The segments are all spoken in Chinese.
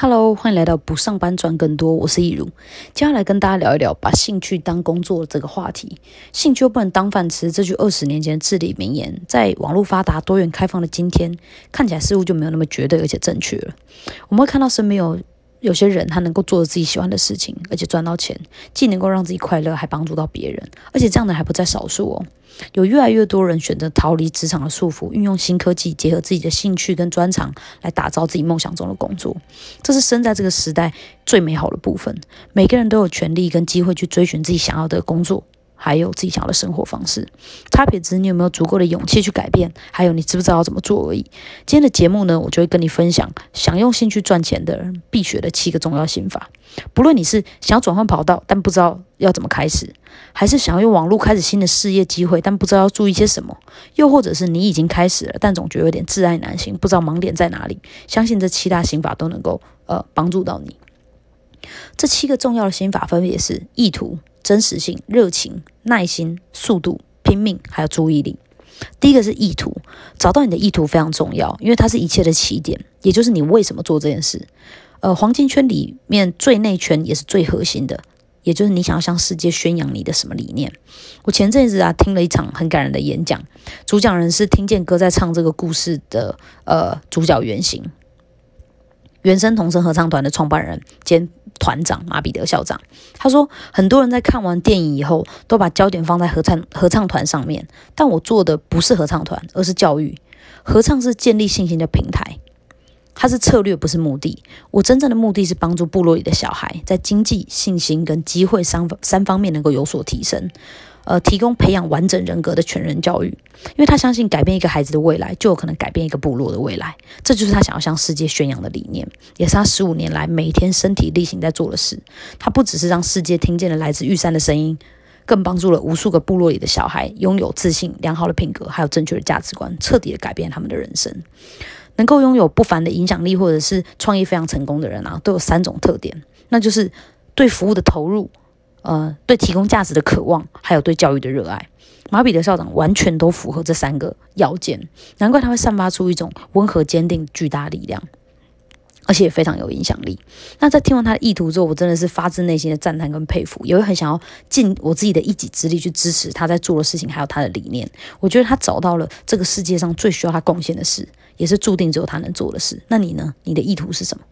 Hello，欢迎来到不上班赚更多，我是易如。接下来跟大家聊一聊把兴趣当工作这个话题。兴趣又不能当饭吃，这句二十年前的至理名言，在网络发达、多元开放的今天，看起来似乎就没有那么绝对而且正确了。我们会看到身边有有些人，他能够做自己喜欢的事情，而且赚到钱，既能够让自己快乐，还帮助到别人，而且这样的还不在少数哦。有越来越多人选择逃离职场的束缚，运用新科技，结合自己的兴趣跟专长，来打造自己梦想中的工作。这是生在这个时代最美好的部分。每个人都有权利跟机会去追寻自己想要的工作。还有自己想要的生活方式，差别只是你有没有足够的勇气去改变，还有你知不知道要怎么做而已。今天的节目呢，我就会跟你分享想用兴趣赚钱的人必学的七个重要心法。不论你是想要转换跑道，但不知道要怎么开始，还是想要用网络开始新的事业机会，但不知道要注意些什么，又或者是你已经开始了，但总觉得有点挚爱难行，不知道盲点在哪里，相信这七大心法都能够呃帮助到你。这七个重要的心法分别是意图。真实性、热情、耐心、速度、拼命，还有注意力。第一个是意图，找到你的意图非常重要，因为它是一切的起点，也就是你为什么做这件事。呃，黄金圈里面最内圈也是最核心的，也就是你想要向世界宣扬你的什么理念。我前阵子啊听了一场很感人的演讲，主讲人是听见歌在唱这个故事的呃主角原型，原声童声合唱团的创办人兼。团长马彼得校长他说，很多人在看完电影以后，都把焦点放在合唱合唱团上面，但我做的不是合唱团，而是教育。合唱是建立信心的平台，它是策略，不是目的。我真正的目的是帮助部落里的小孩，在经济、信心跟机会三三方面能够有所提升。呃，提供培养完整人格的全人教育，因为他相信改变一个孩子的未来，就有可能改变一个部落的未来。这就是他想要向世界宣扬的理念，也是他十五年来每天身体力行在做的事。他不只是让世界听见了来自玉山的声音，更帮助了无数个部落里的小孩拥有自信、良好的品格，还有正确的价值观，彻底的改变他们的人生。能够拥有不凡的影响力，或者是创业非常成功的人啊，都有三种特点，那就是对服务的投入。呃，对提供价值的渴望，还有对教育的热爱，马彼得校长完全都符合这三个要件，难怪他会散发出一种温和坚定巨大力量，而且也非常有影响力。那在听完他的意图之后，我真的是发自内心的赞叹跟佩服，也会很想要尽我自己的一己之力去支持他在做的事情，还有他的理念。我觉得他找到了这个世界上最需要他贡献的事，也是注定只有他能做的事。那你呢？你的意图是什么？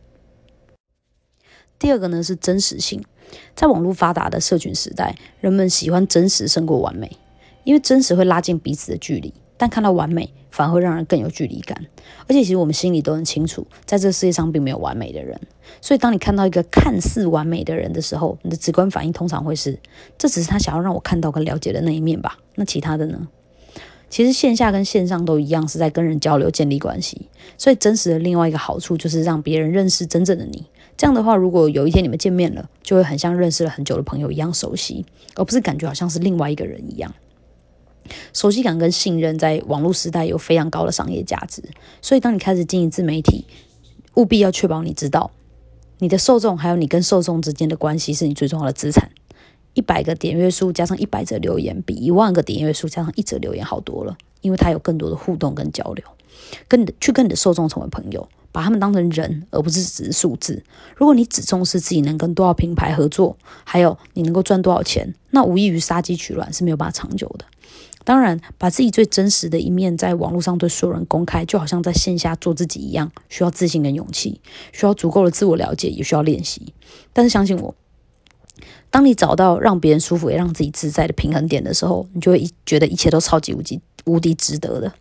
第二个呢是真实性。在网络发达的社群时代，人们喜欢真实胜过完美，因为真实会拉近彼此的距离，但看到完美反而会让人更有距离感。而且，其实我们心里都很清楚，在这个世界上并没有完美的人。所以，当你看到一个看似完美的人的时候，你的直观反应通常会是：这只是他想要让我看到跟了解的那一面吧？那其他的呢？其实线下跟线上都一样，是在跟人交流、建立关系。所以，真实的另外一个好处就是让别人认识真正的你。这样的话，如果有一天你们见面了，就会很像认识了很久的朋友一样熟悉，而不是感觉好像是另外一个人一样。熟悉感跟信任在网络时代有非常高的商业价值，所以当你开始经营自媒体，务必要确保你知道你的受众还有你跟受众之间的关系是你最重要的资产。一百个点阅数加上一百则留言，比一万个点阅数加上一则留言好多了，因为它有更多的互动跟交流，跟你的去跟你的受众成为朋友。把他们当成人，而不是只是数字。如果你只重视自己能跟多少品牌合作，还有你能够赚多少钱，那无异于杀鸡取卵，是没有办法长久的。当然，把自己最真实的一面在网络上对所有人公开，就好像在线下做自己一样，需要自信跟勇气，需要足够的自我了解，也需要练习。但是相信我，当你找到让别人舒服也让自己自在的平衡点的时候，你就会觉得一切都超级无敌无敌值得的。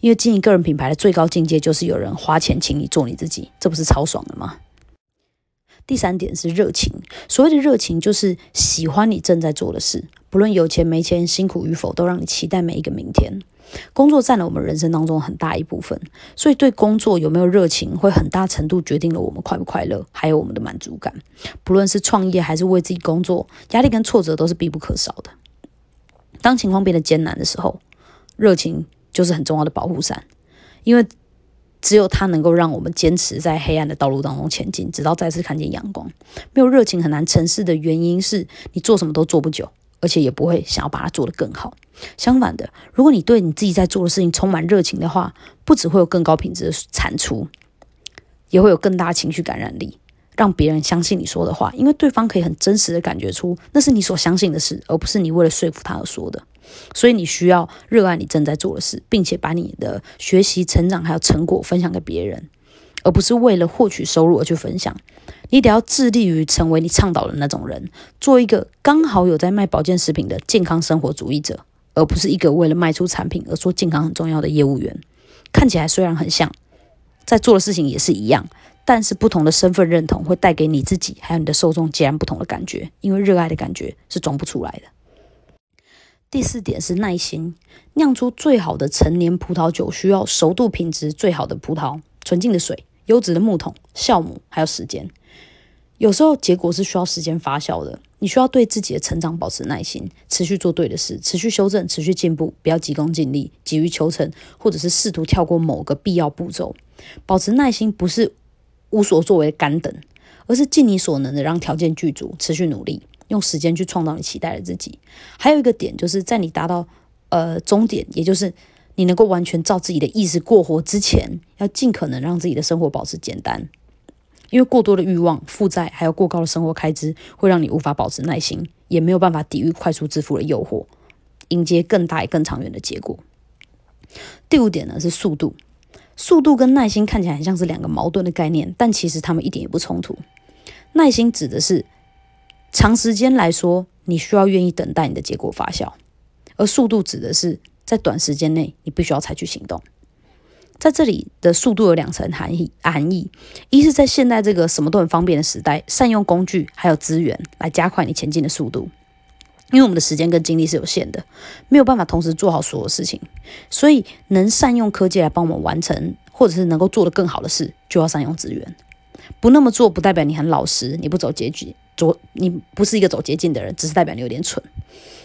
因为经营个人品牌的最高境界就是有人花钱请你做你自己，这不是超爽的吗？第三点是热情，所谓的热情就是喜欢你正在做的事，不论有钱没钱、辛苦与否，都让你期待每一个明天。工作占了我们人生当中很大一部分，所以对工作有没有热情，会很大程度决定了我们快不快乐，还有我们的满足感。不论是创业还是为自己工作，压力跟挫折都是必不可少的。当情况变得艰难的时候，热情。就是很重要的保护伞，因为只有它能够让我们坚持在黑暗的道路当中前进，直到再次看见阳光。没有热情很难成事的原因是你做什么都做不久，而且也不会想要把它做得更好。相反的，如果你对你自己在做的事情充满热情的话，不只会有更高品质的产出，也会有更大情绪感染力。让别人相信你说的话，因为对方可以很真实的感觉出那是你所相信的事，而不是你为了说服他而说的。所以你需要热爱你正在做的事，并且把你的学习、成长还有成果分享给别人，而不是为了获取收入而去分享。你得要致力于成为你倡导的那种人，做一个刚好有在卖保健食品的健康生活主义者，而不是一个为了卖出产品而说健康很重要的业务员。看起来虽然很像，在做的事情也是一样。但是不同的身份认同会带给你自己还有你的受众截然不同的感觉，因为热爱的感觉是装不出来的。第四点是耐心，酿出最好的陈年葡萄酒需要熟度品质最好的葡萄、纯净的水、优质的木桶、酵母，还有时间。有时候结果是需要时间发酵的，你需要对自己的成长保持耐心，持续做对的事，持续修正，持续进步，不要急功近利、急于求成，或者是试图跳过某个必要步骤。保持耐心不是。无所作为干等，而是尽你所能的让条件具足，持续努力，用时间去创造你期待的自己。还有一个点，就是在你达到呃终点，也就是你能够完全照自己的意识过活之前，要尽可能让自己的生活保持简单。因为过多的欲望、负债，还有过高的生活开支，会让你无法保持耐心，也没有办法抵御快速致富的诱惑，迎接更大更长远的结果。第五点呢，是速度。速度跟耐心看起来很像是两个矛盾的概念，但其实他们一点也不冲突。耐心指的是长时间来说，你需要愿意等待你的结果发酵；而速度指的是在短时间内，你必须要采取行动。在这里的速度有两层含义：含义一是在现代这个什么都很方便的时代，善用工具还有资源来加快你前进的速度。因为我们的时间跟精力是有限的，没有办法同时做好所有事情，所以能善用科技来帮我们完成，或者是能够做得更好的事，就要善用资源。不那么做，不代表你很老实，你不走捷径，走你不是一个走捷径的人，只是代表你有点蠢。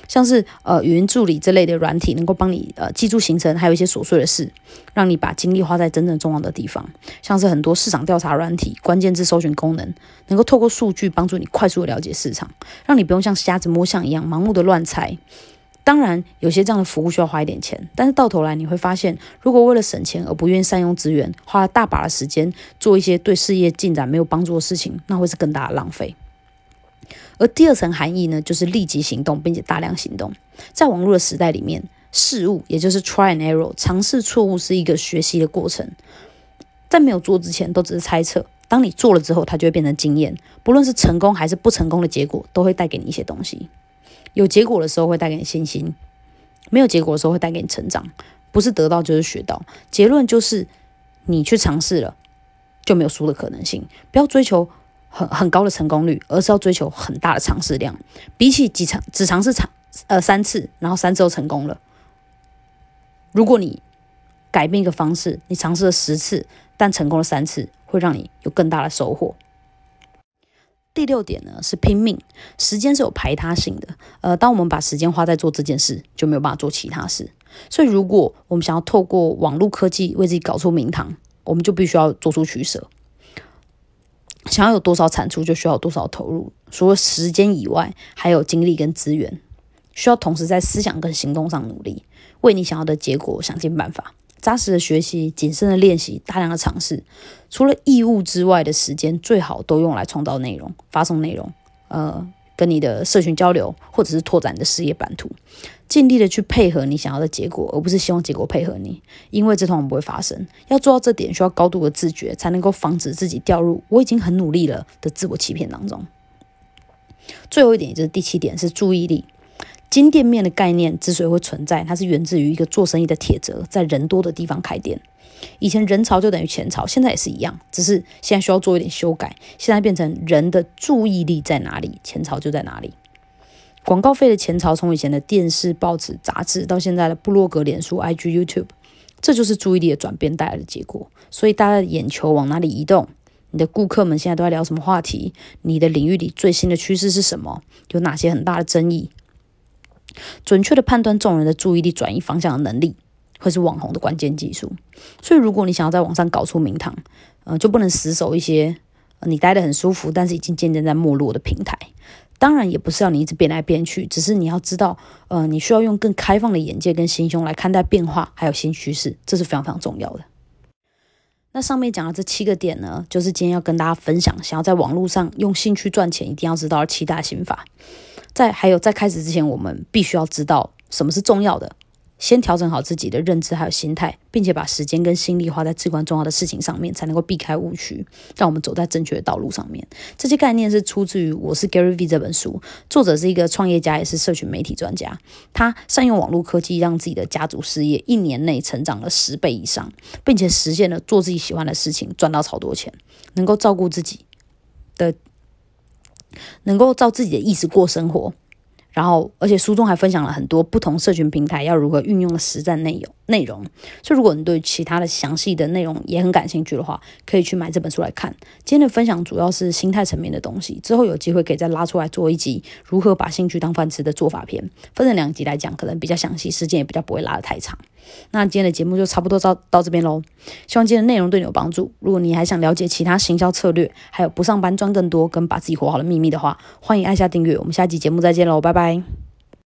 像是呃语音助理这类的软体，能够帮你呃记住行程，还有一些琐碎的事，让你把精力花在真正重要的地方。像是很多市场调查软体、关键字搜寻功能，能够透过数据帮助你快速的了解市场，让你不用像瞎子摸象一样盲目的乱猜。当然，有些这样的服务需要花一点钱，但是到头来你会发现，如果为了省钱而不愿意善用资源，花了大把的时间做一些对事业进展没有帮助的事情，那会是更大的浪费。而第二层含义呢，就是立即行动，并且大量行动。在网络的时代里面，事物也就是 try and error，尝试错误是一个学习的过程。在没有做之前，都只是猜测；当你做了之后，它就会变成经验。不论是成功还是不成功的结果，都会带给你一些东西。有结果的时候会带给你信心，没有结果的时候会带给你成长。不是得到就是学到。结论就是，你去尝试了，就没有输的可能性。不要追求。很很高的成功率，而是要追求很大的尝试量。比起几尝只尝试尝呃三次，然后三次都成功了。如果你改变一个方式，你尝试了十次，但成功了三次，会让你有更大的收获。第六点呢是拼命，时间是有排他性的。呃，当我们把时间花在做这件事，就没有办法做其他事。所以，如果我们想要透过网络科技为自己搞出名堂，我们就必须要做出取舍。想要有多少产出，就需要多少投入。除了时间以外，还有精力跟资源，需要同时在思想跟行动上努力，为你想要的结果想尽办法。扎实的学习，谨慎的练习，大量的尝试。除了义务之外的时间，最好都用来创造内容、发送内容。呃。跟你的社群交流，或者是拓展你的事业版图，尽力的去配合你想要的结果，而不是希望结果配合你，因为这通常不会发生。要做到这点，需要高度的自觉，才能够防止自己掉入“我已经很努力了”的自我欺骗当中。最后一点，也就是第七点，是注意力。金店面的概念之所以会存在，它是源自于一个做生意的铁则，在人多的地方开店。以前人潮就等于钱潮，现在也是一样，只是现在需要做一点修改。现在变成人的注意力在哪里，钱潮就在哪里。广告费的钱潮从以前的电视、报纸、杂志，到现在的部落格、脸书、IG、YouTube，这就是注意力的转变带来的结果。所以大家的眼球往哪里移动？你的顾客们现在都在聊什么话题？你的领域里最新的趋势是什么？有哪些很大的争议？准确的判断众人的注意力转移方向的能力。会是网红的关键技术，所以如果你想要在网上搞出名堂，呃，就不能死守一些你待得很舒服，但是已经渐渐在没落的平台。当然，也不是要你一直变来变去，只是你要知道，呃，你需要用更开放的眼界跟心胸来看待变化，还有新趋势，这是非常非常重要的。那上面讲的这七个点呢，就是今天要跟大家分享，想要在网络上用兴趣赚钱，一定要知道七大心法。在还有在开始之前，我们必须要知道什么是重要的。先调整好自己的认知还有心态，并且把时间跟心力花在至关重要的事情上面，才能够避开误区，让我们走在正确的道路上面。这些概念是出自于《我是 Gary V》这本书，作者是一个创业家，也是社群媒体专家。他善用网络科技，让自己的家族事业一年内成长了十倍以上，并且实现了做自己喜欢的事情，赚到超多钱，能够照顾自己的，能够照自己的意思过生活。然后，而且书中还分享了很多不同社群平台要如何运用的实战内容。内容，所以如果你对其他的详细的内容也很感兴趣的话，可以去买这本书来看。今天的分享主要是心态层面的东西，之后有机会可以再拉出来做一集如何把兴趣当饭吃的做法篇，分成两集来讲，可能比较详细，时间也比较不会拉得太长。那今天的节目就差不多到到这边喽，希望今天的内容对你有帮助。如果你还想了解其他行销策略，还有不上班赚更多跟把自己活好的秘密的话，欢迎按下订阅。我们下期节目再见喽，拜拜。